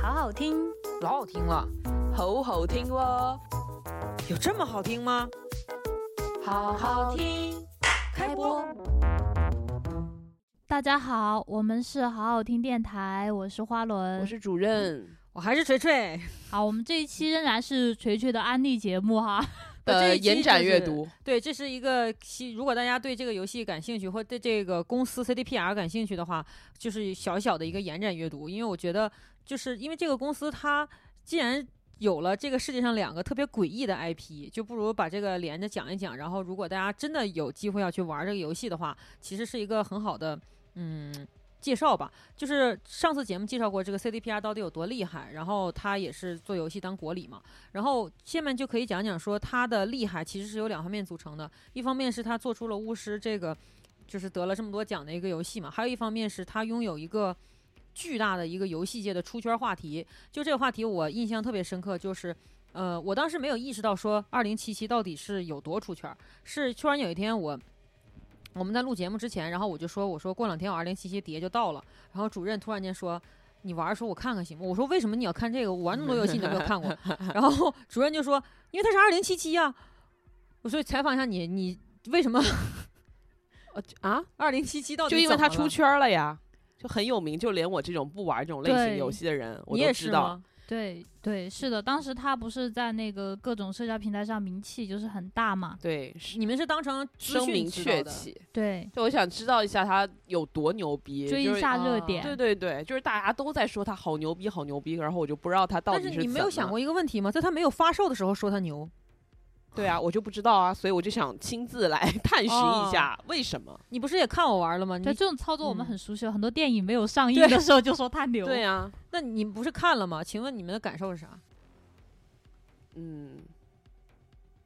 好好听，老好听了，好好听哦！有这么好听吗？好好听，开播。大家好，我们是好好听电台，我是花轮，我是主任，我还是锤锤。好，我们这一期仍然是锤锤的安利节目哈。呃，延展就是阅读，对，这是一个西。如果大家对这个游戏感兴趣，或对这个公司 CDPR 感兴趣的话，就是小小的一个延展阅读。因为我觉得，就是因为这个公司它既然有了这个世界上两个特别诡异的 IP，就不如把这个连着讲一讲。然后，如果大家真的有机会要去玩这个游戏的话，其实是一个很好的嗯介绍吧。就是上次节目介绍过这个 CDPR 到底有多厉害，然后它也是做游戏当国礼嘛。然后下面就可以讲讲说它的厉害其实是由两方面组成的，一方面是他做出了巫师这个就是得了这么多奖的一个游戏嘛，还有一方面是他拥有一个巨大的一个游戏界的出圈话题。就这个话题我印象特别深刻，就是。呃，我当时没有意识到说二零七七到底是有多出圈儿，是突然有一天我我们在录节目之前，然后我就说我说过两天我二零七七碟就到了，然后主任突然间说你玩儿的时候我看看行吗？我说为什么你要看这个？我玩那么多游戏你都没有看过。然后主任就说因为它是二零七七呀。我说采访一下你，你为什么呃啊，二零七七到底就因为他怎么了出圈了呀，就很有名，就连我这种不玩这种类型游戏的人，我你也都知道。对对，是的，当时他不是在那个各种社交平台上名气就是很大嘛。对，是你们是当成声名鹊起。对，就我想知道一下他有多牛逼，追一就是啊下热点。对对对，就是大家都在说他好牛逼，好牛逼，然后我就不知道他到但底是但是你没有想过一个问题吗？在他没有发售的时候说他牛，对啊，我就不知道啊，所以我就想亲自来 探寻一下为什么。你不是也看我玩了吗？你对这种操作我们嗯很熟悉，很多电影没有上映的时候就说他牛。对啊，那你不是看了吗？请问你们的感受是啥？嗯，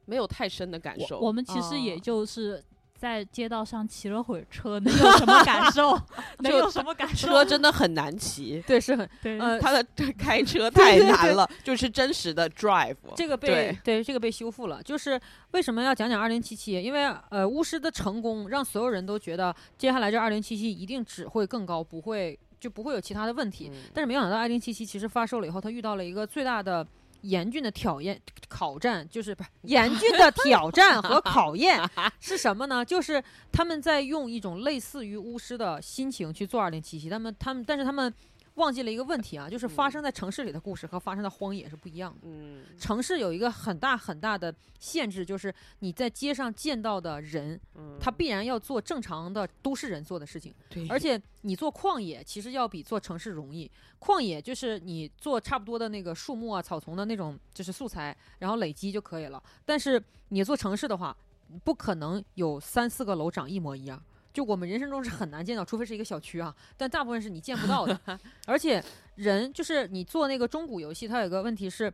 没有太深的感受。我们其实哦也就是在街道上骑了会儿车，能有什么感受？能有什么感受？车真的很难骑，对，是很对，呃，他的这开车太难了，就是真实的 drive。这个被对对这个被修复了。就是为什么要讲讲二零七七？因为呃，巫师的成功让所有人都觉得接下来这二零七七一定只会更高，不会就不会有其他的问题。嗯但是没想到二零七七其实发售了以后，它遇到了一个最大的严峻的挑验考战，就是不是严峻的挑战和 考验是什么呢？就是他们在用一种类似于巫师的心情去做二零七七，他们他们但是他们忘记了一个问题啊，就是发嗯生在城市里的故事和发生在荒野是不一样的。嗯，城市有一个很大很大的限制，就是你在街上见到的人，嗯他必然要做正常的都市人做的事情。对，而且你做旷野其实要比做城市容易。旷野就是你做差不多的那个树木啊、草丛的那种，就是素材，然后累积就可以了。但是你做城市的话，不可能有三四个楼长一模一样。就我们人生中是很难见到，除非是一个小区啊，但大部分是你见不到的。而且人就是你做那个中古游戏，它有个问题是，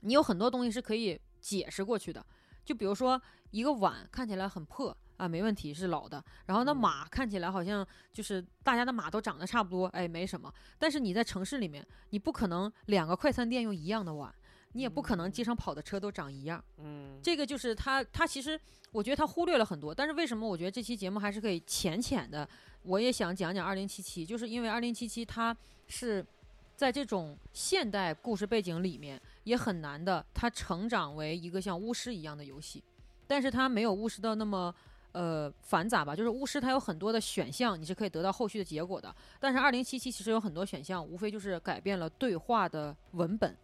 你有很多东西是可以解释过去的。就比如说一个碗看起来很破啊，没问题，是老的。然后那嗯马看起来好像就是大家的马都长得差不多，哎，没什么。但是你在城市里面，你不可能两个快餐店用一样的碗，你也不可能街上跑的车都长一样。嗯，这个就是他，他其实我觉得他忽略了很多。但是为什么我觉得这期节目还是可以浅浅的？我也想讲讲二零七七，就是因为二零七七它是在这种现代故事背景里面也很难的，它成长为一个像巫师一样的游戏，但是它没有巫师的那么。呃，繁杂吧，就是巫师它有很多的选项，你是可以得到后续的结果的。但是二零七七其实有很多选项，无非就是改变了对话的文本，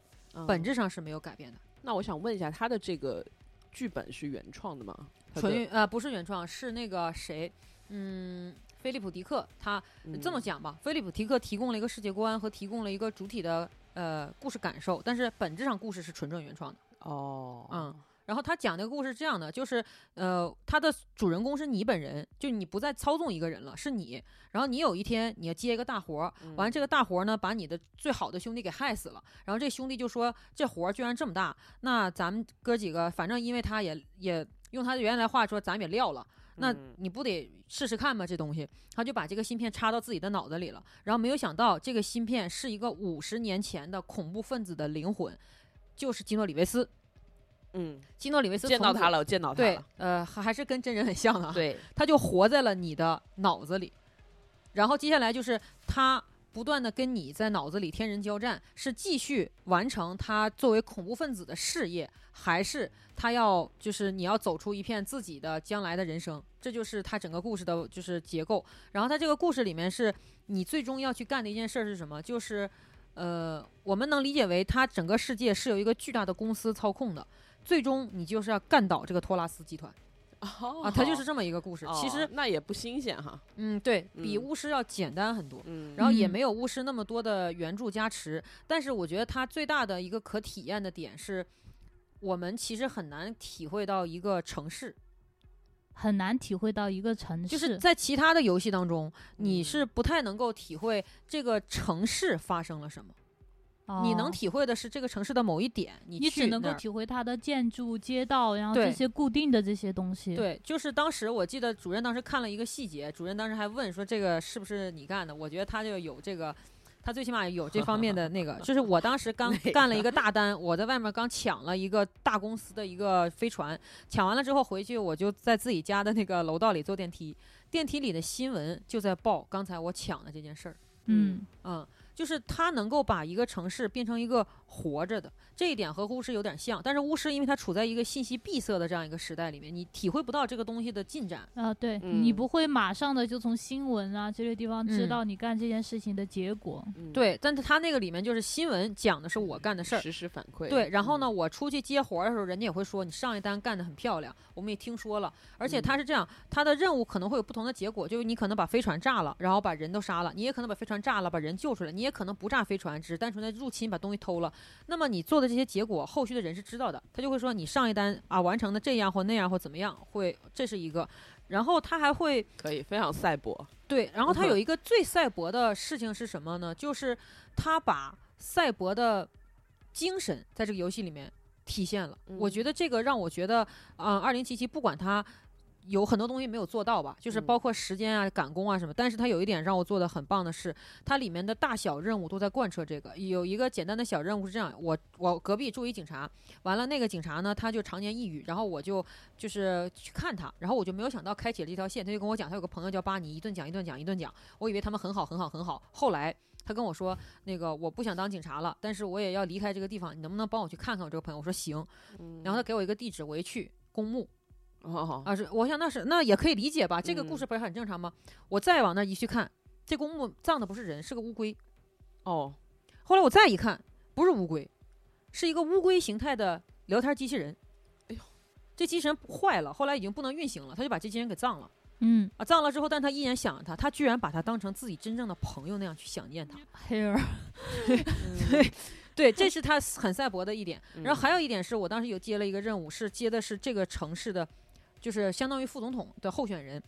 本嗯质上是没有改变的。那我想问一下，他的这个剧本是原创的吗？纯原呃不是原创，是那个谁，嗯，菲利普迪克，他这么嗯讲吧，菲利普迪克提供了一个世界观和提供了一个主体的呃故事感受，但是本质上故事是纯正原创的，哦，嗯。然后他讲那个故事是这样的，就是呃，他的主人公是你本人，就你不再操纵一个人了，是你。然后你有一天你要接一个大活儿，嗯完了这个大活儿呢，把你的最好的兄弟给害死了。然后这兄弟就说这活儿居然这么大，那咱们哥几个反正因为他也也用他的原来话说，咱们也撂了。那嗯你不得试试看吗？这东西，他就把这个芯片插到自己的脑子里了，然后没有想到这个芯片是一个五十年前的恐怖分子的灵魂，就是基诺里维斯。嗯，基诺里维斯见到他了，我见到他对了，，呃，还还是跟真人很像的啊。对，他就活在了你的脑子里。然后接下来就是他不断的跟你在脑子里天人交战，是继续完成他作为恐怖分子的事业，还是他要就是你要走出一片自己的将来的人生？这就是他整个故事的就是结构。然后他这个故事里面是你最终要去干的一件事儿是什么？就是呃，我们能理解为他整个世界是由一个巨大的公司操控的，最终你就是要干倒这个托拉斯集团哦啊，它就是 这么一个故事。其哦实，那也不新鲜哈，嗯，对比嗯巫师要简单很多。嗯，然后也嗯没有巫师那么多的原著加持，但是我觉得它最大的一个可体验的点是，我们其实很难体会到一个城市，很难体会到一个城市，就是在其他的游戏当中，你嗯是不太能够体会这个城市发生了什么，你能哦体会的是这个城市的某一点，你只能够体会它的建筑、街道，然后这些固定的这些东西。，对，就是当时我记得主任当时看了一个细节，主任当时还问说这个是不是你干的？我觉得他就有这个，他最起码有这方面的那个。就是我当时刚 干了一个大单，我在外面刚抢了一个大公司的一个飞船，抢完了之后回去我就在自己家的那个楼道里坐电梯，电梯里的新闻就在报刚才我抢的这件事儿。嗯，嗯，就是它能够把一个城市变成一个活着的，这一点和巫师有点像。但是巫师因为它处在一个信息闭塞的这样一个时代里面，你体会不到这个东西的进展。啊，对、你嗯不会马上的就从新闻啊这些地方知嗯道你干这件事情的结果。嗯，对，但是他那个里面就是新闻讲的是我干的事儿。实时反馈，对，然后呢，嗯，我出去接活儿的时候，人家也会说你上一单干得很漂亮，我们也听说了。而且嗯他是这样，他的任务可能会有不同的结果，就是你可能把飞船炸了，然后把人都杀了；你也可能把飞船炸了，把人救出来；你也可能不炸飞船，只是单纯的入侵把东西偷了。那么你做的这些结果，后续的人是知道的，他就会说你上一单啊完成的这样或那样或怎么样，会这是一个。然后他还会可以非常赛博，对，然后他有一个最赛博的事情是什么呢？就是他把赛博的精神在这个游戏里面体现了。我觉嗯得这个让我觉得，啊、2二零七七不管它有很多东西没有做到吧，就是包嗯括时间啊、赶工啊什么，但是它有一点让我做的很棒的是，它里面的大小任务都在贯彻这个。有一个简单的小任务是这样，我我隔壁住一警察，完了那个警察呢他就常年抑郁，然后我就就是去看他，然后我就没有想到开启了这条线，他就跟我讲他有个朋友叫巴尼，一顿讲一顿讲一顿讲，我以为他们很好很好很好，后来。他跟我说：“那个我不想当警察了，但是我也要离开这个地方，你能不能帮我去看看我这个朋友？”我说：“行。”然后他给我一个地址，我一去公墓哦，啊，是我想那是那也可以理解吧，这个故嗯事不是很正常吗？我再往那一去看，这公墓葬的不是人，是个乌龟。哦，后来我再一看，不是乌龟，是一个乌龟形态的聊天机器人。哎呦，这机器人坏了，后来已经不能运行了，他就把这机器人给葬了嗯啊！葬了之后，但他依然想着他，他居然把他当成自己真正的朋友那样去想念他。hair，对对，这是他很赛博的一点。然后嗯还有一点是我当时有接了一个任务，是接的是这个城市的，就是相当于副总统的候选人。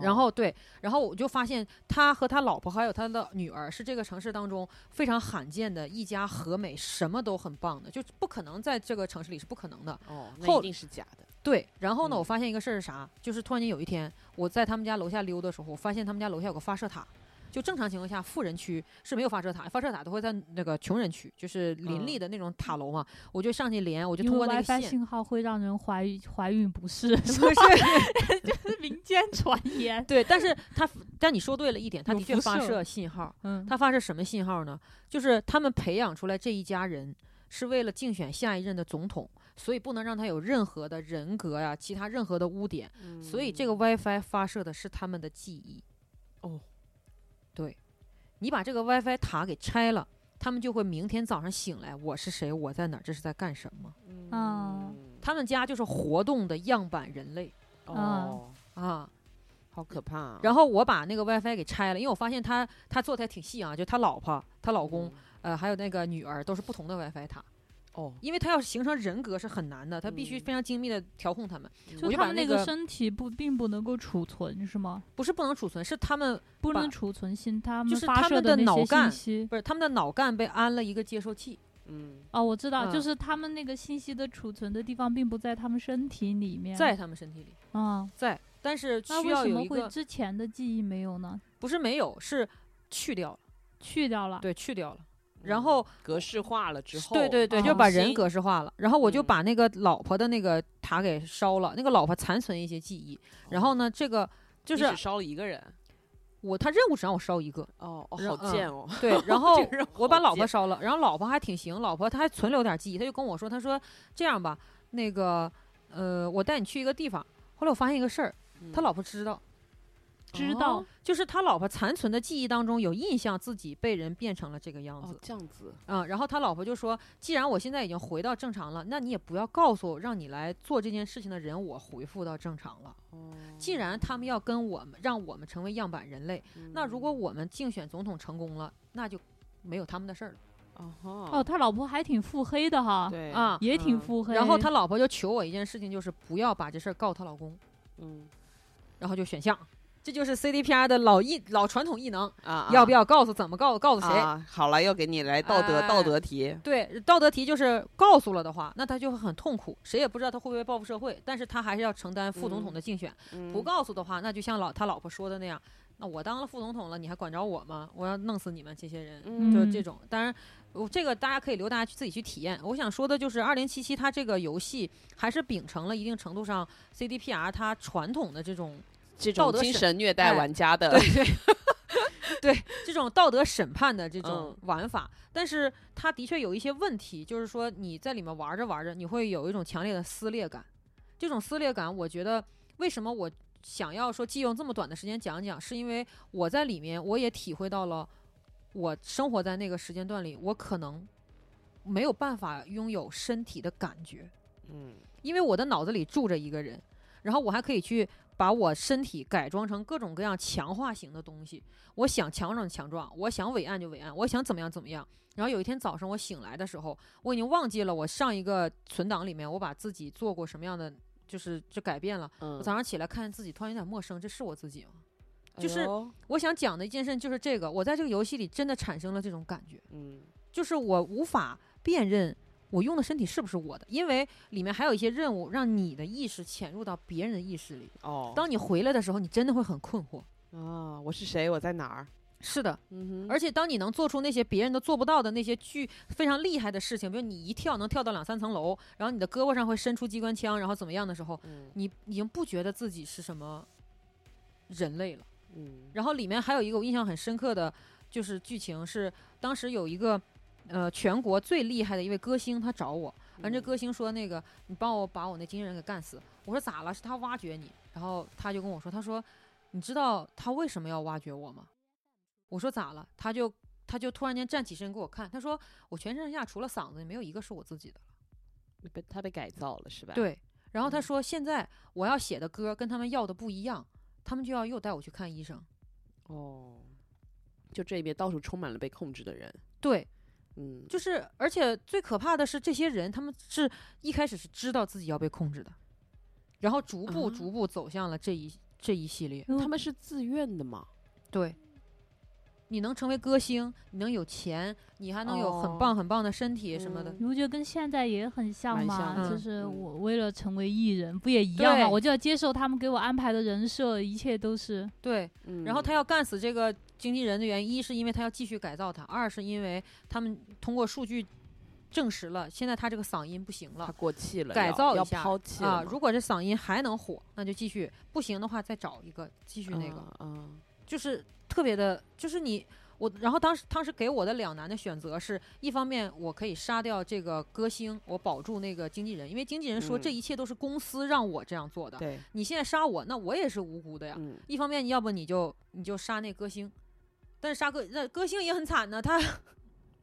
然哦后对，然后我就发现他和他老婆还有他的女儿是这个城市当中非常罕见的一家和美，什么都很棒的，就不可能在这个城市里是不可能的。哦，那后一定是假的，对，然后呢，嗯我发现一个事儿是啥？就是突然间有一天，我在他们家楼下溜的时候，我发现他们家楼下有个发射塔。就正常情况下，富人区是没有发射塔，发射塔都会在那个穷人区，就是林立嗯的那种塔楼嘛。我就上去连，我就通过那个线，信号会让人怀孕怀孕不适，不 是民间传言。对，但是他，但你说对了一点，他的确发射射信号。嗯，他发射什么信号呢？就是他们培养出来这一家人是为了竞选下一任的总统，所以不能让他有任何的人格呀、其他任何的污点。所以这个 WiFi 发射的是他们的记忆。哦，对，你把这个 WiFi 塔给拆了，他们就会明天早上醒来，我是谁，我在哪儿，这是在干什么？嗯他们家就是活动的样板人类哦，啊。好可怕啊，然后我把那个 WiFi 给拆了，因为我发现他他做的还挺细啊，就他老婆、他老公，呃，还有那个女儿都是不同的 WiFi 塔。哦，因为他要形成人格是很难的，他必须嗯非常精密的调控他们，就他们那个身体不并不能够储存是吗？不是不能储存，是他们不能储存信他们就是发射他们的那些脑干信息。不是他们的脑干被安了一个接收器，嗯，哦，我知道，就嗯是他们那个信息的储存的地方并不在他们身体里面。在他们身体里啊，在，但是需那为什么会要有一个之前的记忆没有呢？不是没有是去掉了，去掉了。对，去掉了。然后格式化了之后，对对对，就哦把人格式化了，然后我就嗯。把那个老婆的那个塔给烧了，那个老婆残存一些记忆，然后呢，这个就是你只烧了一个人，我他任务只让我烧一个，哦哦，好贱哦，对，然后我把老婆烧了，然后老婆还挺行，老婆她还存留点记忆，她就跟我说，她说这样吧，那个呃，我带你去一个地方。后来我发现一个事儿，他嗯老婆知道，知道哦就是他老婆残存的记忆当中有印象自己被人变成了这个样哦子，这样子，嗯，然后他老婆就说，既然我现在已经回到正常了，那你也不要告诉我让你来做这件事情的人我回复到正常了。哦，既然他们要跟我们让我们成为样板人类，那如果嗯我们竞选总统成功了，那就没有他们的事儿了。哦哦，他老婆还挺腹黑的哈，对啊也挺嗯腹黑。然后他老婆就求我一件事情，就是不要把这事儿告他老公，嗯然后就选项，这就是 CDPR 的老艺老传统艺能，啊，要不要告诉怎么告告诉谁？啊？好了，又给你来道德道哎德题，对，道德题就是告诉了的话，那他就会很痛苦，谁也不知道他会不会报复社会，但是他还是要承担副总统的竞选。不嗯告诉的话，那就像老他老婆说的那样，那我当了副总统了，你还管着我吗？我要弄死你们这些人，就是这种。当然，我这个大家可以留大家去自己去体验。我想说的就是，二零七七它这个游戏还是秉承了一定程度上 CDPR 它传统的这种这种精神虐待哎玩家的，对 对对这种道德审判的这种嗯玩法，但是它的确有一些问题，就是说你在里面玩着玩着，你会有一种强烈的撕裂感。这种撕裂感，我觉得为什么我想要说借用这么短的时间讲讲，是因为我在里面我也体会到了，我生活在那个时间段里，我可能没有办法拥有身体的感觉。嗯因为我的脑子里住着一个人，然后我还可以去把我身体改装成各种各样强化型的东西。我想强壮就强壮，我想伟岸就伟岸，我想怎么样怎么样。然后有一天早上我醒来的时候，我已经忘记了我上一个存档里面我把自己做过什么样的，就是就改变了。嗯，我早上起来看见自己突然有点陌生，这是我自己吗？哎就是我想讲的一件事就是这个，我在这个游戏里真的产生了这种感觉。嗯就是我无法辨认我用的身体是不是我的，因为里面还有一些任务让你的意识潜入到别人的意识里。哦，当你回来的时候，你真的会很困惑。啊，我是谁？我在哪儿？是的，嗯哼，而且当你能做出那些别人都做不到的那些巨非常厉害的事情，比如你一跳能跳到两三层楼，然后你的胳膊上会伸出机关枪，然后怎么样的时候，嗯你已经不觉得自己是什么人类了。嗯然后里面还有一个我印象很深刻的，就是剧情是当时有一个呃全国最厉害的一位歌星，他找我，完这嗯歌星说那个你帮我把我那经纪人给干死。我说咋了？是他挖掘你。然后他就跟我说，他说你知道他为什么要挖掘我吗？我说咋了？他就他就突然间站起身给我看，他说我全身上下除了嗓子，没有一个是我自己的了。被他被改造了是吧？，对。然后他嗯说现在我要写的歌跟他们要的不一样，他们就要又带我去看医生。哦，就这边到处充满了被控制的人，对，嗯，就是，而且最可怕的是，这些人他们是一开始是知道自己要被控制的，然后逐步啊逐步走向了这一这一系列。他们是自愿的嘛？对，你能成为歌星，你能有钱，你还能有很棒哦很棒的身体什么的。嗯你不觉得跟现在也很像吗？像就是嗯我为了成为艺人，不也一样吗？我就要接受他们给我安排的人设，一切都是对，嗯，然后他要干死这个经纪人的原因，一是因为他要继续改造他，二是因为他们通过数据证实了，现在他这个嗓音不行他了。过气了，改造一下抛弃啊，如果这嗓音还能火，那就继续；不行的话，再找一个继续那个。嗯就是特别的，就是你我，然后当时当时给我的两难的选择是，一方面我可以杀掉这个歌星，我保住那个经纪人，因为经纪人说嗯这一切都是公司让我这样做的，对，你现在杀我，那我也是无辜的呀。嗯一方面，要不你就你就杀那歌星，但是杀歌那歌星也很惨呢，他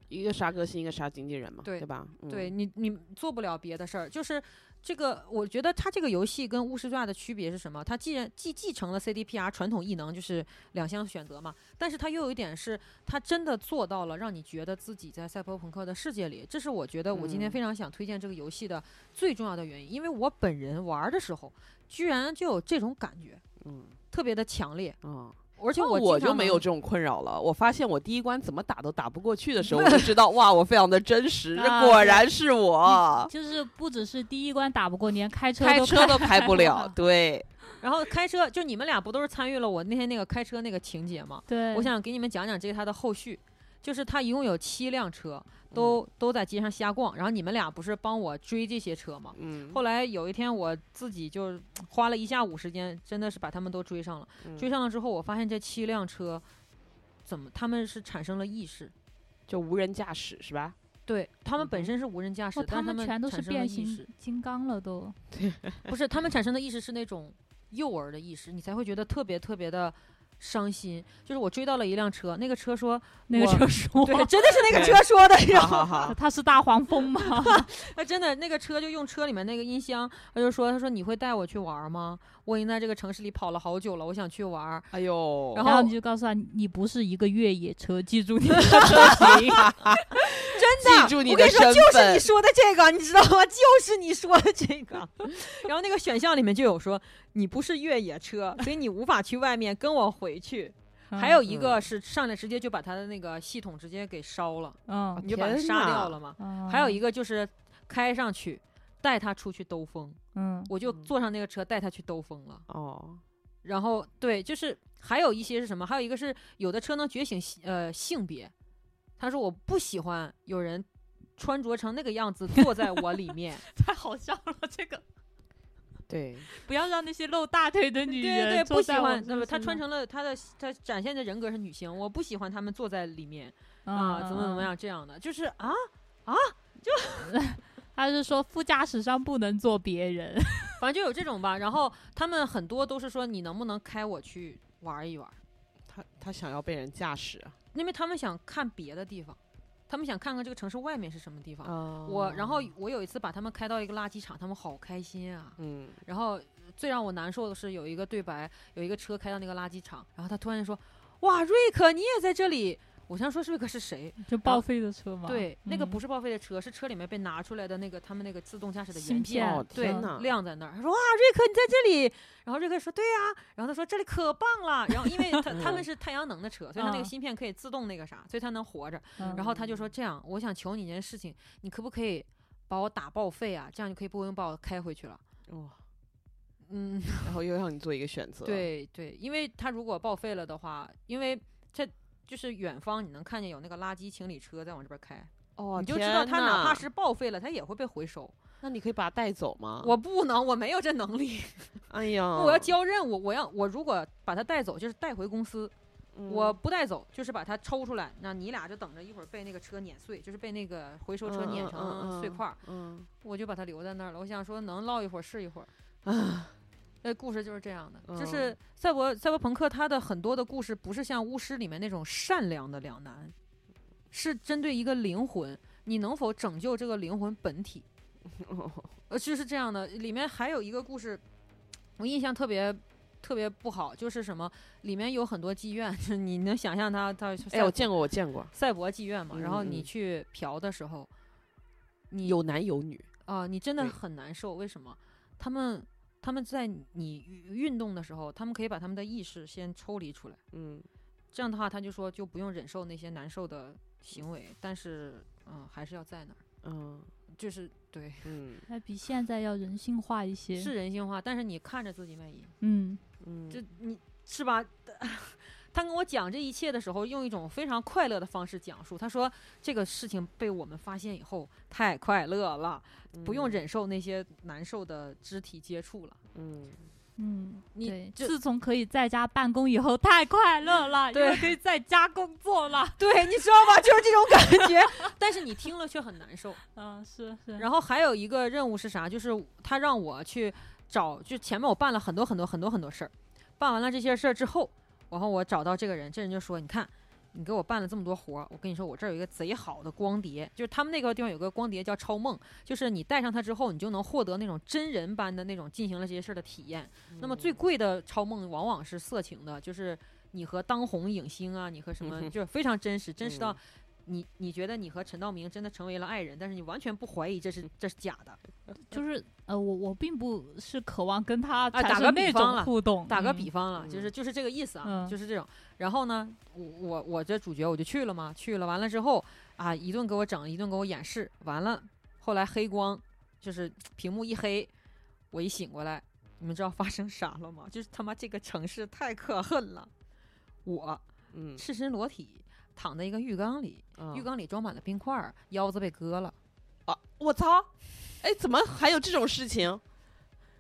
一个杀歌星，一个杀经纪人嘛，对对吧？嗯对你你做不了别的事儿，就是。这个我觉得它这个游戏跟巫师传的区别是什么？它既然既继承了 CDPR 传统异能，就是两项选择嘛，但是它又有一点是，它真的做到了让你觉得自己在赛博朋克的世界里。这是我觉得我今天嗯非常想推荐这个游戏的最重要的原因，因为我本人玩的时候，居然就有这种感觉，嗯特别的强烈，嗯，而且我就没有这种困扰了。我发现我第一关怎么打都打不过去的时候，我就知道哇，我非常的真实，果然是我，就是不只是第一关打不过，连开车开都车都开不了。对，然后开车，就你们俩不都是参与了我那天那个开车那个情节吗？对，我想给你们讲讲这个它的后续。就是他一共有七辆车，都、都在街上瞎逛，然后你们俩不是帮我追这些车吗？嗯，后来有一天我自己就花了一下午时间，真的是把他们都追上了。嗯追上了之后，我发现这七辆车怎么他们是产生了意识，就无人驾驶是吧？对他们本身是无人驾驶，他们全都是产生了变形意识，金刚了都。不是他们产生的意识是那种幼儿的意识，你才会觉得特别特别的伤心。就是我追到了一辆车，那个车说，那个车说，对，真的是那个车说的，然后他是大黄蜂吗？他真的那个车就用车里面那个音箱，他就说，他说你会带我去玩吗？我已经在这个城市里跑了好久了，我想去玩。哎呦，然后你就告诉他，你不是一个越野车，记住你的车型。真的，记住你我跟你说，的身就是你说的这个，你知道吗？就是你说的这个。然后那个选项里面就有说，你不是越野车，所以你无法去外面，跟我回去。还有一个嗯是上来直接就把他的那个系统直接给烧了，嗯，你就把他杀掉了嘛。嗯，还有一个就是开上去带他出去兜风，嗯，我就嗯坐上那个车带他去兜风了。哦，然后对，就是还有一些是什么？还有一个是有的车能觉醒性呃性别，他说我不喜欢有人穿着成那个样子坐在我里面。太好笑了，这个对，不要让那些露大腿的女对对对，人不喜欢。那那么他穿成了他的他展现的人格是女性，我不喜欢他们坐在里面嗯啊，怎么怎么，样这样的，就是啊啊，就，他是说副驾驶上不能坐别人。反正就有这种吧。然后他们很多都是说你能不能开我去玩一玩，他他想要被人驾驶啊，因为他们想看别的地方，他们想看看这个城市外面是什么地方。哦我然后我有一次把他们开到一个垃圾场，他们好开心啊。嗯，然后最让我难受的是有一个对白，有一个车开到那个垃圾场，然后他突然说：“哇，瑞克你也在这里。”我想说瑞克是谁？就报废的车吗？对，那个不是是报废的车，是车里面被拿出来的那个他们那个自动驾驶的芯元件。片哦，对晾在那儿，他说哇，瑞克你在这里，然后瑞克说对呀、然后他说这里可棒了，然后因为他 他们是太阳能的车，所以他那个嗯芯片可以自动那个啥，所以他能活着。嗯然后他就说这样，我想求你一件事情，你可不可以把我打报废啊？这样就可以不用把我开回去了。哇，嗯，然后又让你做一个选择，，对对，因为他如果报废了的话，因为这就是远方你能看见有那个垃圾清理车在往这边开，哦，你就知道它哪怕是报废了，它也会被回收。那你可以把它带走吗？我不能，我没有这能力。哎呀，我要交任务，我要我如果把它带走，就是带回公司；嗯我不带走，就是把它抽出来。那你俩就等着一会儿被那个车碾碎，就是被那个回收车碾成碎块儿，嗯我就把它留在那儿了。我想说，能唠一会儿是一会儿。啊，那故事就是这样的，就嗯是赛博赛博朋克，它的很多的故事不是像巫师里面那种善良的两难，是针对一个灵魂，你能否拯救这个灵魂本体？呃，就是这样的。里面还有一个故事，我印象特别特别不好，就是什么里面有很多妓院，就 是你能想象它它哎，我见过，我见过，赛博妓院嘛，然后你去嫖的时候，你有男有女，啊、你真的很难受。为什么？他们他们在你运动的时候，他们可以把他们的意识先抽离出来，嗯，这样的话，他就说就不用忍受那些难受的行为，但是嗯、还是要在那儿，嗯。就是对，嗯。还比现在要人性化一些。是，人性化，但是你看着自己卖淫，嗯，嗯，这你是吧？他跟我讲这一切的时候，用一种非常快乐的方式讲述。他说，这个事情被我们发现以后，太快乐了，不用嗯，忍受那些难受的肢体接触了。嗯，嗯，你对，自从可以在家办公以后，太快乐了，因对为可以在家工作了。对，你知道吧？就是这种感觉，但是你听了却很难受。嗯，是是。然后还有一个任务是啥？就是他让我去找，就前面我办了很多很多很多很多事儿，办完了这些事儿之后，然后我找到这个人，这人就说：“你看，你给我办了这么多活儿，我跟你说，我这儿有一个贼好的光碟，就是他们那个地方有个光碟叫超梦，就是你带上它之后，你就能获得那种真人般的那种进行了这些事儿的体验。那么最贵的超梦往往是色情的，就是你和当红影星啊，你和什么，就是非常真实，真实到嗯你你觉得你和陈道明真的成为了爱人，但是你完全不怀疑这是这是假的。就是呃，我我并不是渴望跟他啊打个产生那比方互动。打个嗯比方了，就是嗯就是这个意思啊，嗯就是这种。然后呢，我我我这主角我就去了嘛，去了完了之后啊，一顿给我整，一顿给我演示，完了后来黑光，就是屏幕一黑，我一醒过来，你们知道发生啥了吗？就是他妈这个城市太可恨了，我嗯赤身裸体躺在一个浴缸里，嗯浴缸里装满了冰块儿，腰子被割了。啊，我操！哎，怎么还有这种事情？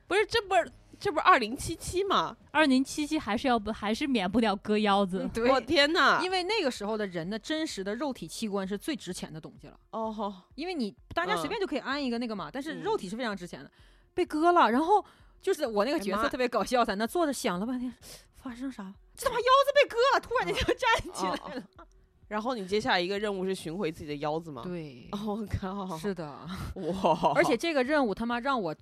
不是，这不是这不是二零七七吗？二零七七还是要不还是免不了割腰子。对我天哪！因为那个时候的人的真实的肉体器官是最值钱的东西了，哦吼，因为你大家随嗯便就可以安一个那个嘛，但是嗯肉体是非常值钱的，被割了，然后就是我那个哎妈角色特别搞笑，在那坐着想了半天，发生啥？这他妈腰子被割了，突然间就站起哦来了。然后你接下来一个任务是寻回自己的腰子吗？。对，哦我靠！是的，哇！而且这个任务他妈让我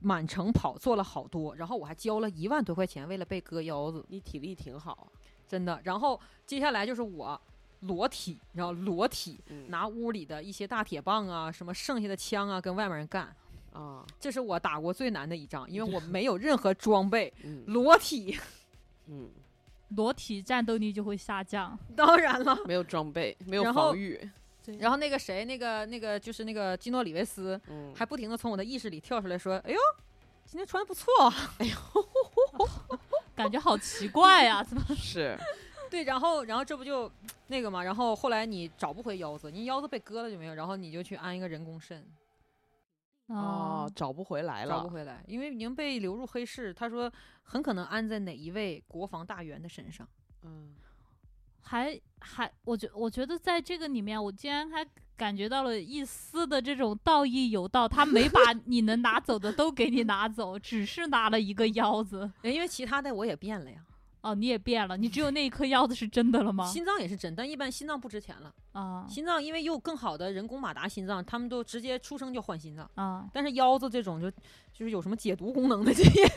满城跑，做了好多，然后我还交了一万多块钱，为了被割腰子，你体力挺好，真的。然后接下来就是我裸体，然后裸体嗯拿屋里的一些大铁棒啊，什么剩下的枪啊，跟外面人干。啊，这是我打过最难的一仗，因为 我没有任何装备，嗯裸体。嗯，裸体战斗力就会下降。当然了，没有装备，没有然后防御，然后那个谁，那个那个就是那个基诺里维斯，嗯，还不停的从我的意识里跳出来说：“哎呦，今天穿的不错啊。感觉好奇怪呀、怎么？是。对，然后然后这不就那个嘛，然后后来你找不回腰子，你腰子被割了就没有，然后你就去安一个人工肾，哦，找不回来了，找不回来，因为已经被流入黑市。他说很可能安在哪一位国防大员的身上。嗯，还还，我觉我觉得在这个里面，我竟然还感觉到了一丝的这种道义有道，他没把 你能拿走的都给你拿走，只是拿了一个腰子。因为其他的我也变了呀，哦，你也变了，你只有那一颗腰子是真的了吗？心脏也是真，但一般心脏不值钱了。啊心脏因为有更好的人工马达心脏，他们都直接出生就换心脏。啊，但是腰子这种就就是有什么解毒功能的这些，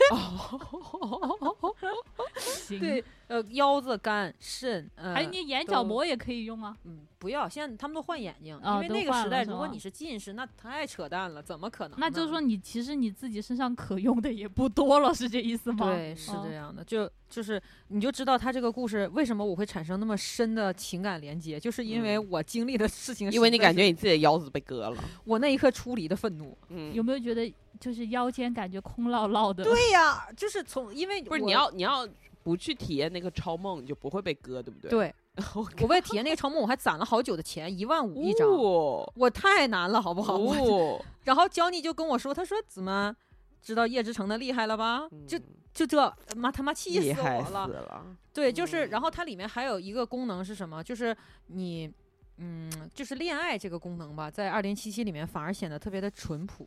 行。对，呃，腰子、肝、肾，呃，还有你眼角膜也可以用啊。嗯，不要，现在他们都换眼睛，因为那个时代，如果你是近视，那太扯淡了，怎么可能？那就是说，你其实你自己身上可用的也不多了，是这意思吗？对，是哦这样的，就就是你就知道他这个故事为什么我会产生那么深的情感连接，就是因为嗯我经历的事情，因为你感觉你自己的腰子被割了，我那一刻出离的愤怒。嗯，有没有觉得就是腰间感觉空落落的？对呀，就是从因为不是你要你要不去体验那个超梦，你就不会被割，对不对？对，我我为了体验那个超梦，我还攒了好久的钱，一万五一张。哦我太难了，好不好？哦，然后焦妮就跟我说，他说怎么知道叶之城的厉害了吧？就嗯就这妈他妈气死我了。了，对，就是，嗯然后它里面还有一个功能是什么？就是你，嗯，就是恋爱这个功能吧，在二零七七里面反而显得特别的淳朴。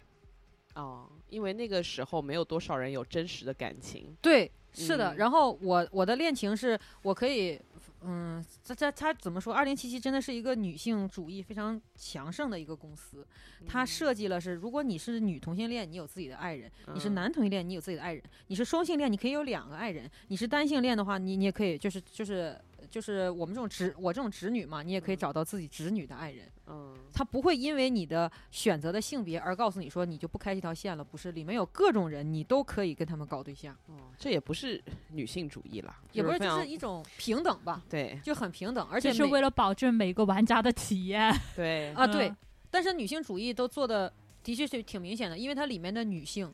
哦，因为那个时候没有多少人有真实的感情，对，是的。嗯然后我我的恋情是我可以，嗯，这这他怎么说？二零七七真的是一个女性主义非常强盛的一个公司。它嗯设计了是，如果你是女同性恋，你有自己的爱人；你是嗯男同性恋，你有自己的爱人；你是双性恋，你可以有两个爱人；你是单性恋的话，你你也可以就是就是就是我们这种直我这种直女嘛，你也可以嗯找到自己直女的爱人。嗯，他不会因为你的选择的性别而告诉你说你就不开这条线了，不是，里面有各种人，你都可以跟他们搞对象，哦，这也不是女性主义啦，也不是，就是一种平等吧，对就很平等，而且是为了保证每个玩家的体验。对啊对嗯，但是女性主义都做的的确是挺明显的，因为它里面的女性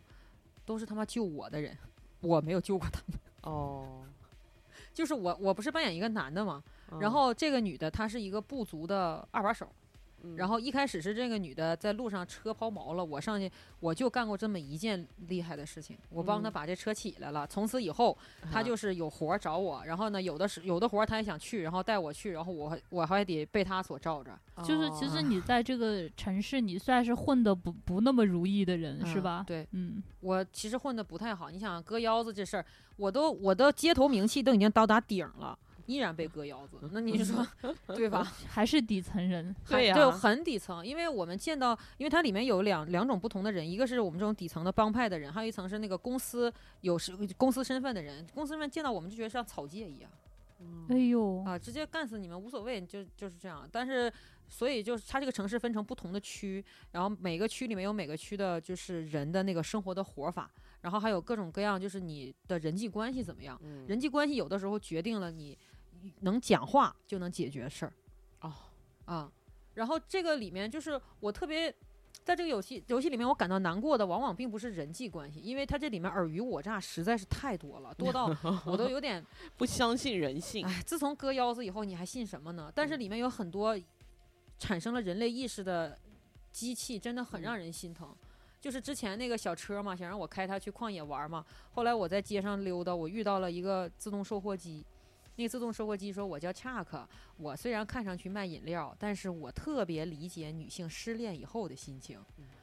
都是他妈救我的人，我没有救过他们，哦，就是我我不是扮演一个男的嘛，嗯然后这个女的她是一个部族的二把手。嗯然后一开始是这个女的在路上车抛锚了，我上去我就干过这么一件厉害的事情，我帮她嗯把这车起来了。从此以后，她啊就是有活儿找我，然后呢，有的是有的活儿她也想去，然后带我去，然后我还我还得被她所罩着，就是其哦实你在这个城市，你算是混的不不那么如意的人，是嗯吧？对嗯，我其实混的不太好。你想割腰子这事儿，我都我的街头名气都已经到达顶了。依然被割腰子，那你 说 对吧？还是底层人。对呀还对，很底层，因为我们见到，因为它里面有两两种不同的人，一个是我们这种底层的帮派的人，还有一层是那个公司有是公司身份的人。公司身份见到我们就觉得像草芥一样哎呦，啊，直接干死你们无所谓，就就是这样。但是，所以就是它这个城市分成不同的区，然后每个区里面有每个区的就是人的那个生活的活法，然后还有各种各样就是你的人际关系怎么样。嗯人际关系有的时候决定了你能讲话就能解决事儿。哦啊，然后这个里面就是我特别在这个游戏游戏里面，我感到难过的往往并不是人际关系，因为它这里面尔虞我诈实在是太多了，多到 我都有点不相信人性。哎，自从割腰子以后，你还信什么呢？但是里面有很多产生了人类意识的机器，真的很让人心疼。就是之前那个小车嘛，想让我开它去旷野玩嘛。后来我在街上溜达，我遇到了一个自动售货机。那个自动售货机说：“我叫恰克，我虽然看上去卖饮料，但是我特别理解女性失恋以后的心情。”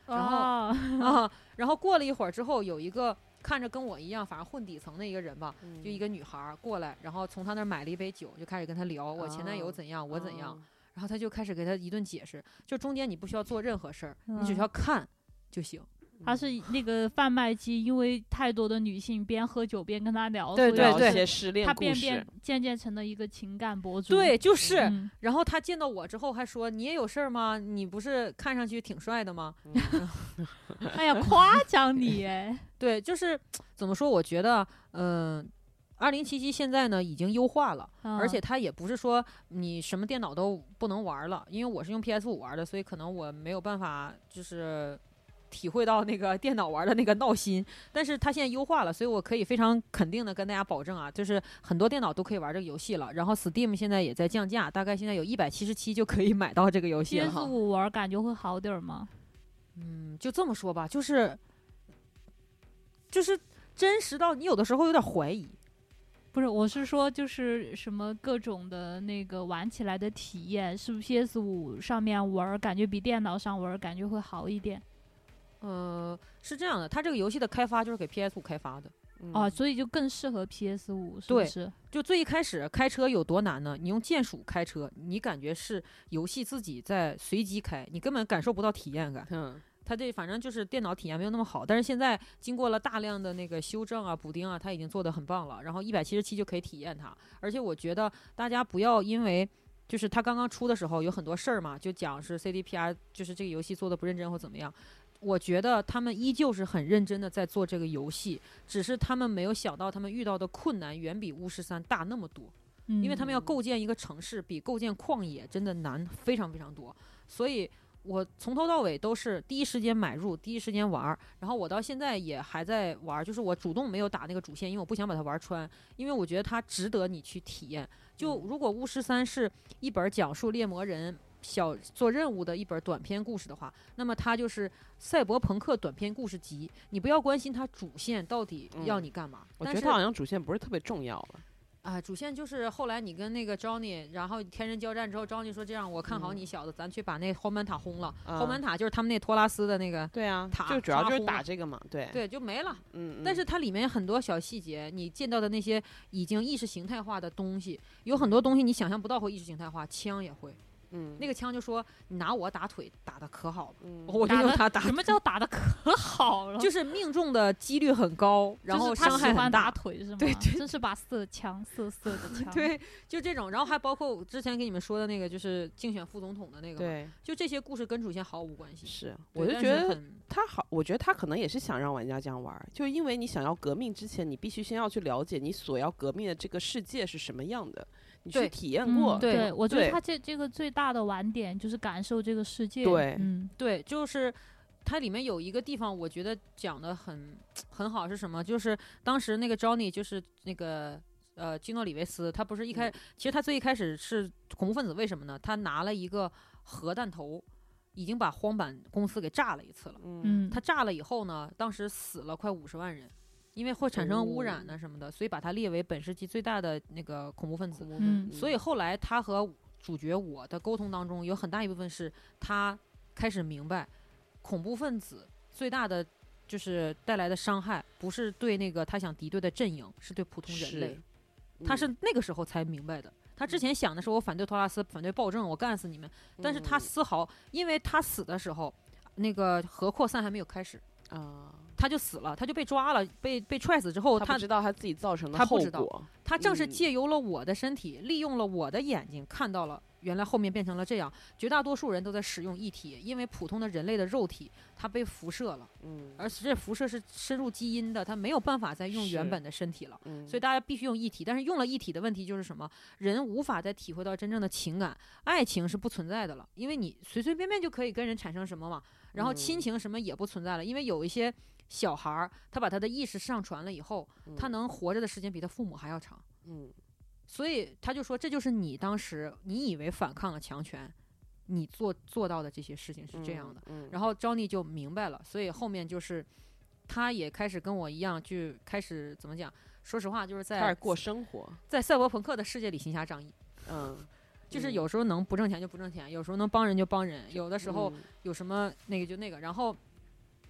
然后哦啊，然后过了一会儿之后，有一个看着跟我一样，反正混底层的一个人吧，就一个女孩儿过来，然后从他那儿买了一杯酒，就开始跟他聊我前男友哦怎样，我怎样，哦然后他就开始给他一顿解释，就中间你不需要做任何事儿，你只需嗯要看就行。他是那个贩卖机，因为太多的女性边喝酒边跟他聊，对所以聊对一些失恋他故事变变，渐渐成了一个情感博主。对，就是。嗯，然后他见到我之后还说：“你也有事儿吗？你不是看上去挺帅的吗 哎呀，夸奖你哎，？” 对，就是怎么说？我觉得，嗯、二零七七现在呢已经优化了，而且嗯它也不是说你什么电脑都不能玩了，因为我是用 PS 五玩的，所以可能我没有办法就是体会到那个电脑玩的那个闹心。但是它现在优化了，所以我可以非常肯定的跟大家保证啊，就是很多电脑都可以玩这个游戏了。然后 Steam 现在也在降价，大概现在有一百七十七就可以买到这个游戏了 PS。五玩感觉会好点儿吗？嗯，就这么说吧，就是就是真实到你有的时候有点怀疑。不是，我是说，就是什么各种的那个玩起来的体验，是不是 PS 五上面玩感觉比电脑上玩感觉会好一点？呃，是这样的，它这个游戏的开发就是给 PS 五开发的。哦，嗯所以就更适合 PS 五，是对不是？就最一开始开车有多难呢？你用键鼠开车，你感觉是游戏自己在随机开，你根本感受不到体验感。嗯，它这反正就是电脑体验没有那么好，但是现在经过了大量的那个修正啊、补丁啊，它已经做得很棒了。然后一百七十七就可以体验它，而且我觉得大家不要因为就是它刚刚出的时候有很多事儿嘛，就讲是 CDPR 就是这个游戏做的不认真或怎么样。我觉得他们依旧是很认真的在做这个游戏，只是他们没有想到他们遇到的困难远比巫师三大那么多。因为他们要嗯构建一个城市，比构建旷野真的难非常非常多，所以我从头到尾都是第一时间买入，第一时间玩儿，然后我到现在也还在玩儿，就是我主动没有打那个主线，因为我不想把它玩穿，因为我觉得它值得你去体验。就如果巫师三是一本讲述猎魔人。小做任务的一本短篇故事的话，那么它就是赛博朋克短篇故事集。你不要关心它主线到底要嗯你干嘛，我但是觉得它好像主线不是特别重要了。啊，主线就是后来你跟那个 Johnny，然后天人交战之后，Johnny 说这样，我看好嗯你小子，咱去把那后门塔轰了。啊后门塔就是他们那托拉斯的那个，对啊，塔就主要就是打这个嘛，对，对，就没了。嗯，嗯但是它里面很多小细节，你见到的那些已经意识形态化的东西，有很多东西你想象不到会意识形态化，枪也会。嗯那个枪就说你拿我打腿打的可好了，嗯我就用它打，什么叫打的可好了？就是命中的几率很高，然后他伤害很喜欢打。腿是吗？对对真是把色枪色色的 枪。对，就这种，然后还包括我之前给你们说的那个，就是竞选副总统的那个，对，就这些故事跟主线毫无关系。是，我就觉得他好，我觉得他可能也是想让玩家这样玩儿，就因为你想要革命之前，你必须先要去了解你所要革命的这个世界是什么样的，你去体验嗯过，对对，我觉得对他这这个最大的玩点就是感受这个世界。对嗯，对，就是它里面有一个地方，我觉得讲的很很好，是什么？就是当时那个 Johnny，就是那个呃基诺里维斯，他不是一开，其实他最一开始是恐怖分子，为什么呢？他拿了一个核弹头，已经把荒坂公司给炸了一次了。嗯嗯，他炸了以后呢，当时死了快五十万人。因为会产生污染呢什么的，所以把它列为本世纪最大的那个恐怖分子。嗯所以后来他和主角我的沟通当中，有很大一部分是他开始明白，恐怖分子最大的就是带来的伤害，不是对那个他想敌对的阵营，是对普通人类。他是嗯那个时候才明白的。他之前想的是我反对托拉斯，反对暴政，我干死你们。但是他嗯丝毫，因为他死的时候，那个核扩散还没有开始，啊，他就死了，他就被抓了，被被踹死之后，他他不知道他自己造成的后他不知道果，他正是嗯借由了我的身体，利用了我的眼睛，看到了原来后面变成了这样。绝大多数人都在使用一体，因为普通的人类的肉体它被辐射了，嗯而这辐射是深入基因的，它没有办法再用原本的身体了。嗯，所以大家必须用一体，但是用了一体的问题就是什么？人无法再体会到真正的情感，爱情是不存在的了，因为你随随便便就可以跟人产生什么嘛。然后亲嗯情什么也不存在了，因为有一些小孩儿，他把他的意识上传了以后，他嗯能活着的时间比他父母还要长。嗯所以他就说，这就是你当时你以为反抗了强权，你做做到的这些事情是这样的。，嗯，然后 Johnny 就明白了，所以后面就是他也开始跟我一样，就开始怎么讲？说实话，就是在开始过生活，在赛博朋克的世界里行侠仗义，嗯，就是嗯有时候能不挣钱就不挣钱，有时候能帮人就帮人，有的时候嗯有什么那个就那个。然后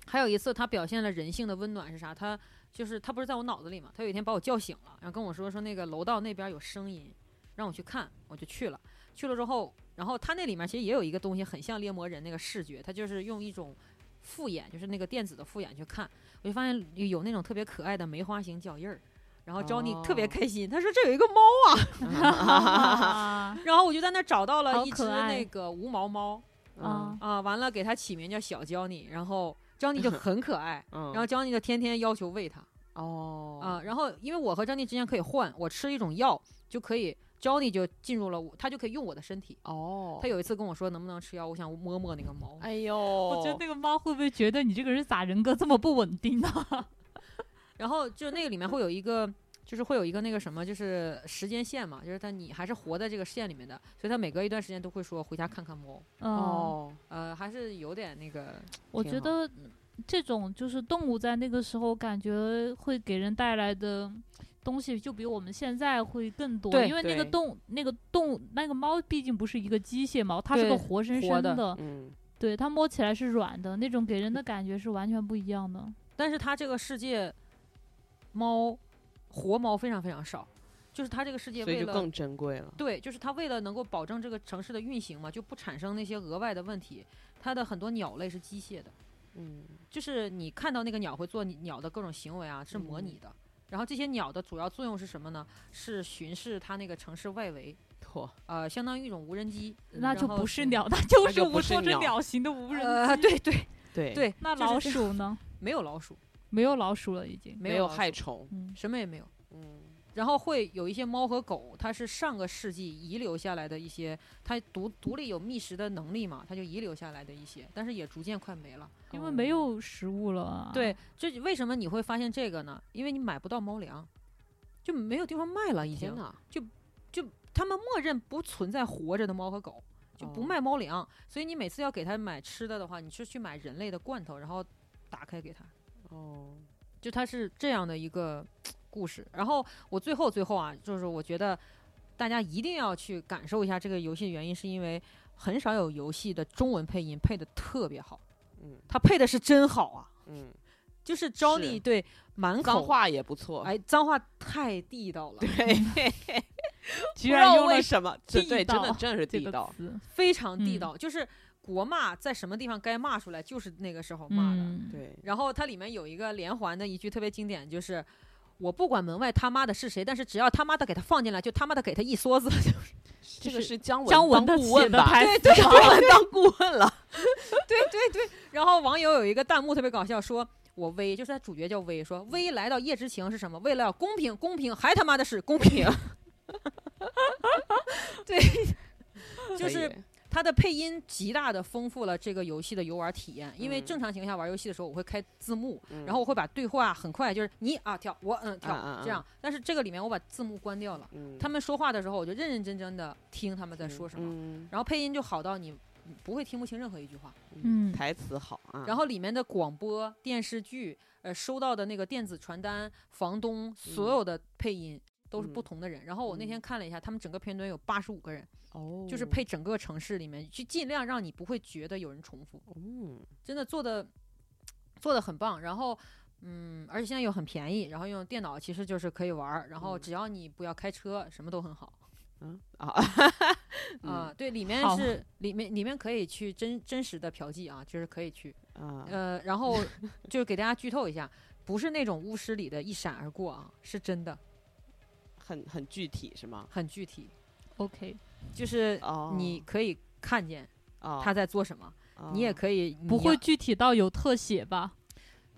还有一次，他表现了人性的温暖是啥？他就是他不是在我脑子里嘛？他有一天把我叫醒了，然后跟我说说那个楼道那边有声音，让我去看，我就去了。去了之后，然后他那里面其实也有一个东西很像猎魔人那个视觉，他就是用一种复眼，就是那个电子的复眼去看，我就发现有那种特别可爱的梅花形脚印儿。然后 Johnny 特别哦开心，他说这有一个猫啊，啊然后我就在那儿找到了一只那个无毛猫，嗯啊，完了给它起名叫小 Johnny，然后 Johnny 就 很可爱，嗯，然后 Johnny 就天天要求喂它哦啊，然后因为我和 Johnny 之间可以换，我吃一种药就可以，Johnny 就进入了我，他就可以用我的身体。哦，他有一次跟我说能不能吃药，我想摸摸那个猫，哎呦，我觉得那个猫会不会觉得你这个人咋人格这么不稳定呢？然后就那个里面会有一个。就是会有一个那个什么，就是时间线嘛，就是他你还是活在这个线里面的，所以他每隔一段时间都会说回家看看猫，嗯，哦，呃，还是有点那个，我觉得这种就是动物在那个时候感觉会给人带来的东西，就比我们现在会更多。因为那个动那个动那个猫毕竟不是一个机械猫，它是个活生活的生的，嗯对它摸起来是软的，那种给人的感觉是完全不一样的。但是它这个世界，猫，活猫非常非常少，就是它这个世界为了所以就更珍贵了。对，就是它为了能够保证这个城市的运行嘛，就不产生那些额外的问题。它的很多鸟类是机械的，嗯就是你看到那个鸟会做鸟的各种行为啊，是模拟的。然后这些鸟的主要作用是什么呢？是巡视它那个城市外围，嚯，呃，相当于一种无人机。那就不是鸟，那 就是无坐着不是鸟鸟型的无人呃，对对对，对，那老鼠呢？没有老鼠，没有老鼠了，已经。没有害虫。嗯，什么也没有。嗯然后会有一些猫和狗，它是上个世纪遗留下来的一些，它独独立有觅食的能力嘛，它就遗留下来的一些，但是也逐渐快没了。因为没有食物了啊。对，这为什么你会发现这个呢？因为你买不到猫粮，就没有地方卖了，已经。就就，他们默认不存在活着的猫和狗，就不哦卖猫粮，所以你每次要给它买吃的的话，你是去买人类的罐头，然后打开给它。哦，就它是这样的一个 故事。然后我最后最后啊，就是我觉得大家一定要去感受一下这个游戏的原因，是因为很少有游戏的中文配音配的特别好，嗯。它配的是真好啊。嗯，就是 Johnny 对满口脏话也不错。哎，脏话太地道了，对，居然用了什么，地对，真的道真的是地道。非常地嗯。道，就是国骂在什么地方该骂出来，就是那个时候骂的。嗯，对，然后它里面有一个连环的一句特别经典，就是我不管门外他妈的是谁，但是只要他妈的给他放进来，就他妈的给他一梭子。就 是这个是姜姜文的当顾问吧？写的台词 对，姜文当顾问了。对对对。然后网友有一个弹幕特别搞笑，说我威就是他主角叫威，说威来到叶之情是什么？为了要公平，公平还他妈的是公平。对，就是以它的配音极大的丰富了这个游戏的游玩体验。因为嗯正常情况下玩游戏的时候，我会开字幕，嗯然后我会把对话很快就是你啊跳，我嗯跳、这样。但是这个里面我把字幕关掉了，嗯他们说话的时候我就认认真真的听他们在说什么，嗯然后配音就好到你不会听不清任何一句话。嗯台词好啊。然后里面的广播电视剧，呃，收到的那个电子传单，房东所有的配音。都是不嗯。同的人，然后我那天嗯。看了一下，他们整个片段有八十五个人，哦，就是配整个城市里面，去尽量让你不会觉得有人重复，嗯真的做的做的很棒。然后，嗯，而且现在又很便宜，然后用电脑其实就是可以玩儿，然后嗯。只要你不要开车，什么都很好。嗯 啊啊、对，里面是里面里面可以去真真实的嫖妓啊，就是可以去，啊。呃，然后就是给大家剧透一下，不是那种巫师里的一闪而过啊，是真的，很很具体是吗？很具体。OK，就是哦，你可以看见哦他在做什么，你也，可以不会具体到有特写吧？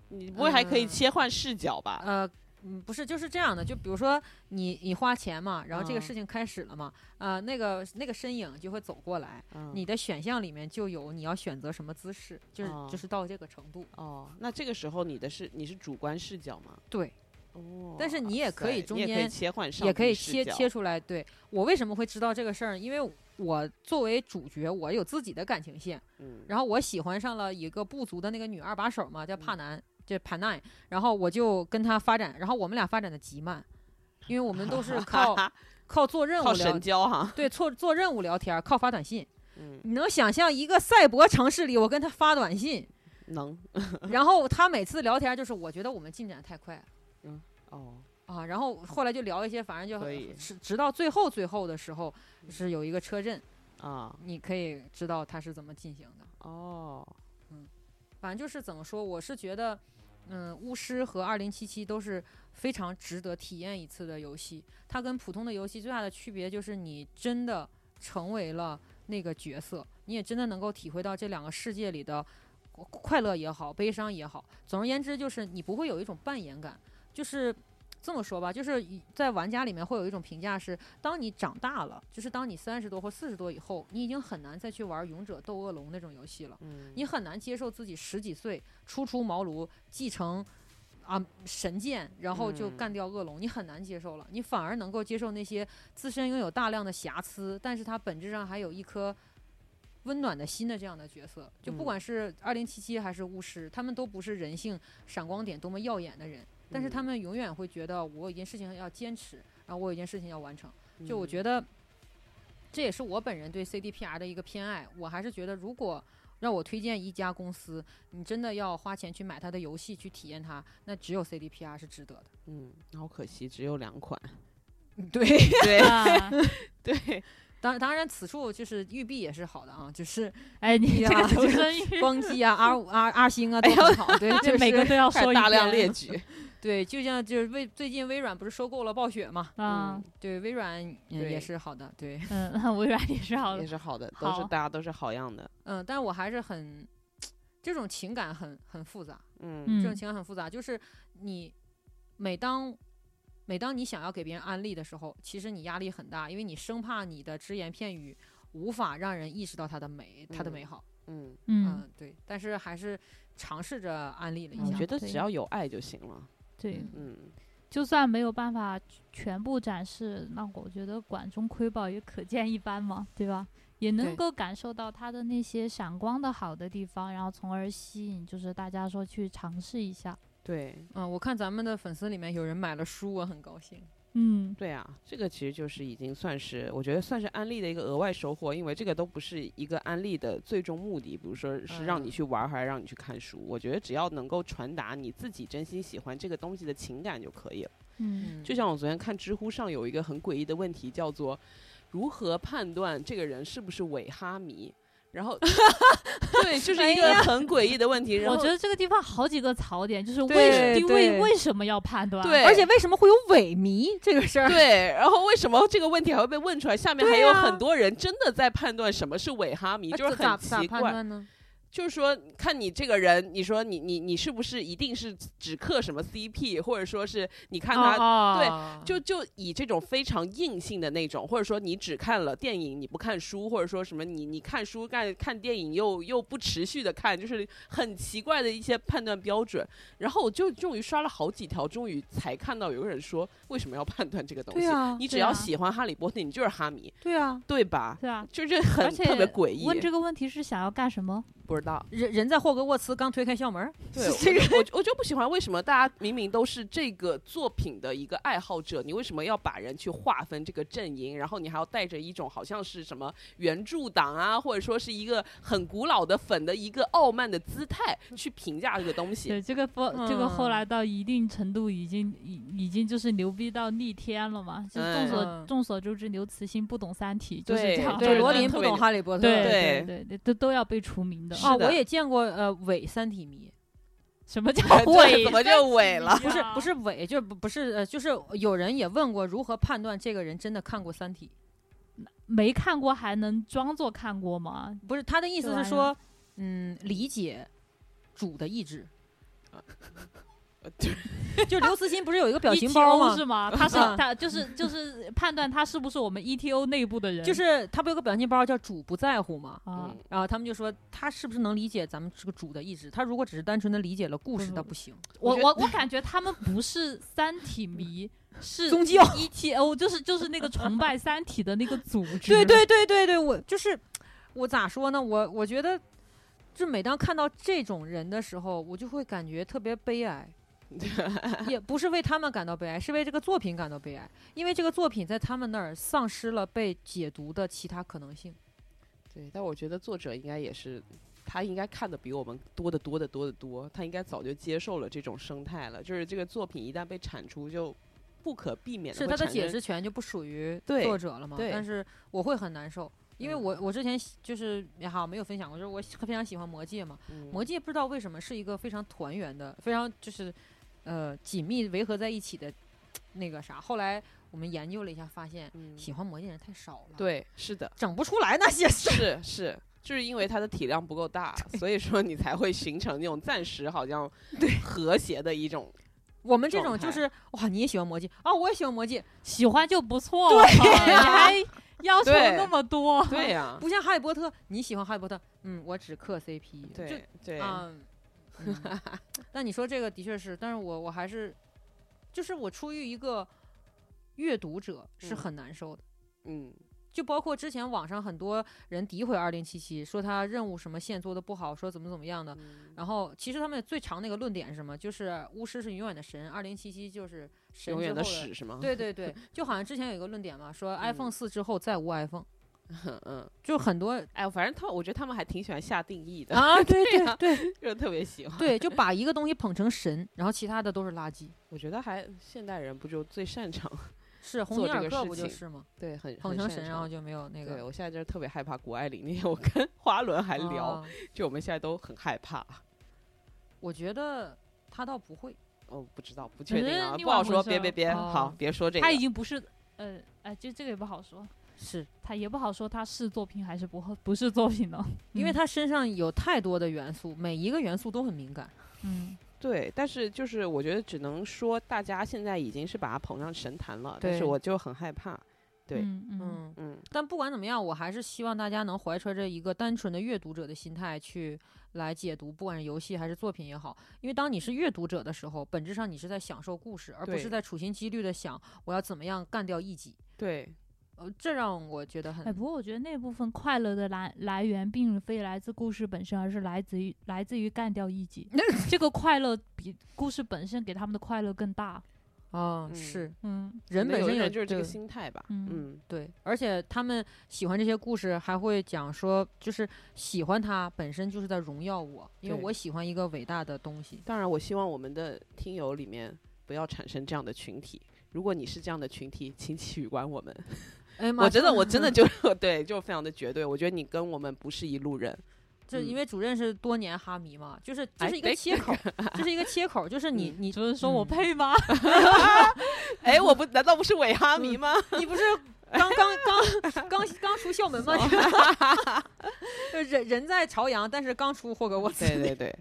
你不会还可以嗯切换视角吧？呃。嗯，不是，就是这样的。就比如说你你花钱嘛，然后这个嗯事情开始了嘛，呃，那个那个身影就会走过来，嗯你的选项里面就有你要选择什么姿势，就是、哦就是到这个程度。哦，那这个时候你的是你是主观视角吗？对，哦，但是你也可以中间切换上也可以切切出来。对我为什么会知道这个事儿？因为我作为主角，我有自己的感情线，嗯，然后我喜欢上了一个部族的那个女二把手嘛，叫嗯帕南，就帕奈，然后我就跟她发展，然后我们俩发展的极慢，因为我们都是靠靠做任务聊神，交哈，对，做做任务聊天，靠发短信。嗯，你能想象一个赛博城市里，我跟他发短信，能然后他每次聊天就是我觉得我们进展太快了。哦，啊，然后后来就聊一些，反正就可以直直到最后最后的时候是有一个车震，啊，你可以知道它是怎么进行的。哦，嗯反正就是怎么说，我是觉得，嗯，巫师和二零七七都是非常值得体验一次的游戏。它跟普通的游戏最大的区别就是你真的成为了那个角色，你也真的能够体会到这两个世界里的快乐也好，悲伤也好。总而言之，就是你不会有一种扮演感，就是。这么说吧，就是在玩家里面会有一种评价是，当你长大了，就是当你三十多或四十多以后，你已经很难再去玩勇者斗恶龙那种游戏了。嗯，你很难接受自己十几岁初出茅庐继承啊神剑，然后就嗯干掉恶龙，你很难接受了。你反而能够接受那些自身拥有大量的瑕疵，但是它本质上还有一颗温暖的心的这样的角色。就不嗯管是二零七七还是巫师，他们都不是人性闪光点多么耀眼的人，但是他嗯们永远会觉得我有一件事情要坚持，然后我有一件事情要完成。就我觉得，这也是我本人对 CDPR 的一个偏爱。我还是觉得，如果让我推荐一家公司，你真的要花钱去买它的游戏去体验它，那只有 CDPR 是值得的。嗯，好可惜，只有两款，对，对啊，对，当当然此处就是育碧也是好的啊，就是 哎，你这个就是生欲，光机啊、R 五、R R 星啊都很好。对，就这每个都要说一列举，对，就像就是微最近微软不是收购了暴雪嘛？啊，对，微软也是好的，对，嗯，微软也是好的也，是好的，都是大家都是好样的，嗯，但我还是很这种情感很很复杂。嗯嗯这种情感很复杂，就是你每当每当你想要给别人安利的时候，其实你压力很大，因为你生怕你的只言片语无法让人意识到它的美，它的美嗯好。嗯，嗯，嗯，对，但是还是尝试着安利了一嗯下。我觉得只要有爱就行了，对，嗯嗯，就算没有办法全部展示，那我觉得管中窥豹也可见一斑嘛，对吧？也能够感受到它的那些闪光的好的地方，然后从而吸引就是大家说去尝试一下。对嗯，我看咱们的粉丝里面有人买了书，我很高兴。嗯，对啊，这个其实就是已经算是，我觉得算是安利的一个额外收获，因为这个都不是一个安利的最终目的，比如说是让你嗯去玩儿还是让你去看书，我觉得只要能够传达你自己真心喜欢这个东西的情感就可以了。嗯，嗯，就像我昨天看知乎上有一个很诡异的问题，叫做如何判断这个人是不是伪哈迷？然后，对，就是一个很诡异的问题。然后我觉得这个地方好几个槽点，就是对为为对为什么要判断？对而且为什么会有萎靡这个事儿？对，然后为什么这个问题还会被问出来？下面还有很多人真的在判断什么是伪哈迷，哎就是很奇怪。判断呢？就是说，看你这个人，你说你你你是不是一定是只磕什么 CP，或者说是你看他对哦就就以这种非常硬性的那种，或者说你只看了电影，你不看书，或者说什么你你看书干看电影又又不持续的看，就是很奇怪的一些判断标准。然后我就终于刷了好几条，终于才看到有个人说为什么要判断这个东西？你只要喜欢哈利波特，你就是哈迷，对啊，对吧？对啊，就是很特别诡异，问这个问题是想要干什么？不知道。人人在霍格沃茨刚推开校门儿，对，这个我我我就不喜欢为什么大家明明都是这个作品的一个爱好者，你为什么要把人去划分这个阵营，然后你还要带着一种好像是什么原著党啊，或者说是一个很古老的粉的一个傲慢的姿态去评价这个东西？对，这个不，这个后嗯来到一定程度已经已已经就是牛逼到逆天了嘛。就众所、嗯众所周知，刘慈欣不懂《三体》，就是对这样。对，罗琳不懂哈利波特，对对对对对，都都要被除名的。哦，是的我也见过呃伪三体迷，什么叫伪？怎么就伪了？不是不是 伪，就是不不是呃，就是有人也问过如何判断这个人真的看过《三体》。没看过还能装作看过吗？不是他的意思是说，嗯，理解主的意志。呃对 就刘慈欣不是有一个表情包吗？E 是吗？他是啊他就是就是判断他是不是我们 ETO 内部的人，就是他不有个表情包叫“主不在乎”吗？啊嗯，然后他们就说他是不是能理解咱们这个主的意志？他如果只是单纯的理解了故事，不那不行。我我我我感觉他们不是三体迷，是宗教 ETO，就是就是那个崇拜 三体的那个组织。对对对对对，我就是我咋说呢？我我觉得，就每当看到这种人的时候，我就会感觉特别悲哀。也不是为他们感到悲哀，是为这个作品感到悲哀，因为这个作品在他们那儿丧失了被解读的其他可能性。对，但我觉得作者应该也是，他应该看的比我们多得多得多得多，他应该早就接受了这种生态了。就是这个作品一旦被产出，就不可避免的是他的解释权就不属于作者了嘛？但是我会很难受，因为嗯我我之前就是也好没有分享过，就是我非常喜欢《魔戒》嘛，嗯魔戒不知道为什么是一个非常团圆的，非常就是呃紧密围合在一起的那个啥。后来我们研究了一下，发现嗯喜欢魔戒人太少了，，对，是的，整不出来那些事。是是，就是因为它的体量不够大，所以说你才会形成那种暂时好像 和谐的一种。我们这种就是哇，你也喜欢魔戒啊，我也喜欢魔戒，喜欢就不错了，你还要求那么多。对呀、不像哈利波特，你喜欢哈利波特，嗯，我只磕 CP，就对对，啊，嗯 但你说这个的确是，但是我我还是，就是我出于一个阅读者是嗯很难受的，嗯就包括之前网上很多人诋毁二零七七，说他任务什么线做的不好，说怎么怎么样的。嗯然后其实他们最长那个论点是什么？就是巫师是永远的神，二零七七就是神永远的屎是吗？对对对，就好像之前有一个论点嘛，说 iPhone 嗯四之后再无 iPhone，嗯嗯，就很多哎，反正他，我觉得他们还挺喜欢下定义的，啊，对对啊对 就特别喜欢。对，就把一个东西捧成神，然后其他的都是垃圾。我觉得还现代人不就最擅长 是红做尼尔克这个事情不就是吗？对很捧成神，然后就没有那对个我现在就是特别害怕谷爱凌。那天我跟花轮还聊，啊就我们现在都很害怕。我觉得他倒不会。哦，不知道，不确定啊，不好说。别别别，哦好，别说这个他。已经不是呃哎，就这个也不好说，是他也不好说他是作品还是不不是作品呢？嗯因为他身上有太多的元素，每一个元素都很敏感。嗯对，但是就是我觉得只能说大家现在已经是把它捧上神坛了，但是我就很害怕。对嗯嗯嗯，嗯，但不管怎么样，我还是希望大家能怀揣着一个单纯的阅读者的心态去来解读，不管是游戏还是作品也好。因为当你是阅读者的时候，本质上你是在享受故事，而不是在处心积虑的想我要怎么样干掉一己。对，呃，这让我觉得很哎，不过我觉得那部分快乐的来来源并非来自故事本身，而是来自于来自于干掉一己。这个快乐比故事本身给他们的快乐更大。啊、嗯是嗯人本身有就是这个心态吧。嗯嗯，对，而且他们喜欢这些故事，还会讲说，就是喜欢它本身就是在荣耀我，因为我喜欢一个伟大的东西。当然，我希望我们的听友里面不要产生这样的群体。如果你是这样的群体，请取关我们。哎妈，我真的，我真的就就对，就非常的绝对。我觉得你跟我们不是一路人。就因嗯为主任是多年哈迷嘛，就是这哎是一个切口，这是一个切口，就是你嗯你主任说我嗯配吗？哎，我不难道不是伪哈迷吗？你不是刚刚刚刚刚出校门吗？就人人在朝阳，但是刚出霍格沃茨。对对对，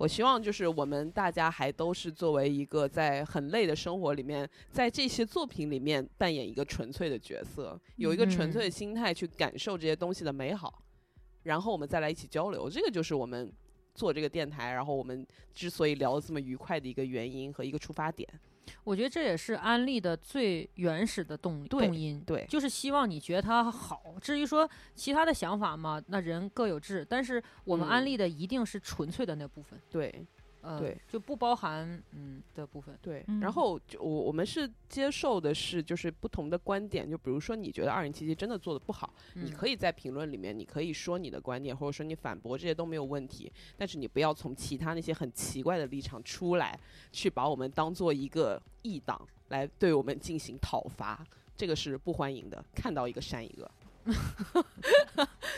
我希望就是我们大家还都是作为一个在很累的生活里面，在这些作品里面扮演一个纯粹的角色，有一个纯粹的心态去感受这些东西的美好，然后我们再来一起交流。这个就是我们做这个电台，然后我们之所以聊得这么愉快的一个原因和一个出发点。我觉得这也是安利的最原始的动力动因，对就是希望你觉得它好。至于说其他的想法嘛，那人各有志，但是我们安嗯利的一定是纯粹的那部分，对呃，对，就不包含嗯的部分。对，嗯然后就我我们是接受的是就是不同的观点，就比如说你觉得二零七七真的做的不好。你嗯可以在评论里面，你可以说你的观点，或者说你反驳，这些都没有问题。但是你不要从其他那些很奇怪的立场出来，去把我们当做一个异党来对我们进行讨伐，这个是不欢迎的。看到一个删一个。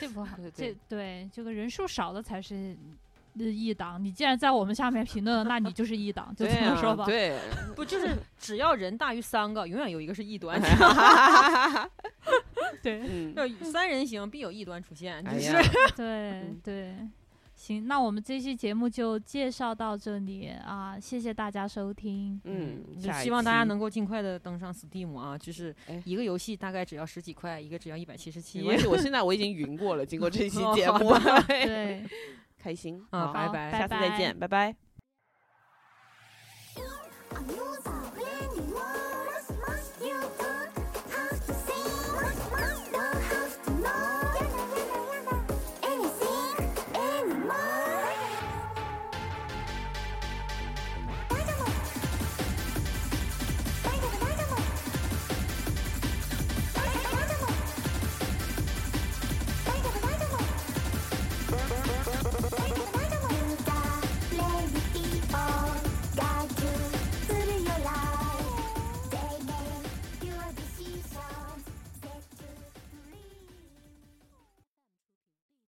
这不好，对这对这个人数少的才是呃一档。你既然在我们下面评论了，那你就是一档，就这么说吧。对，不就是只要人大于三个，永远有一个是异端。对嗯，要三人行必有异端出现，就是、哎呀，对嗯对。行，那我们这期节目就介绍到这里啊，谢谢大家收听。嗯，就希望大家能够尽快的登上 Steam 啊，就是哎一个游戏大概只要十几块，一个只要一百七十七没。关系，我现在我已经云过了，经过这期节目，对，开心。啊拜拜。下次再见拜。拜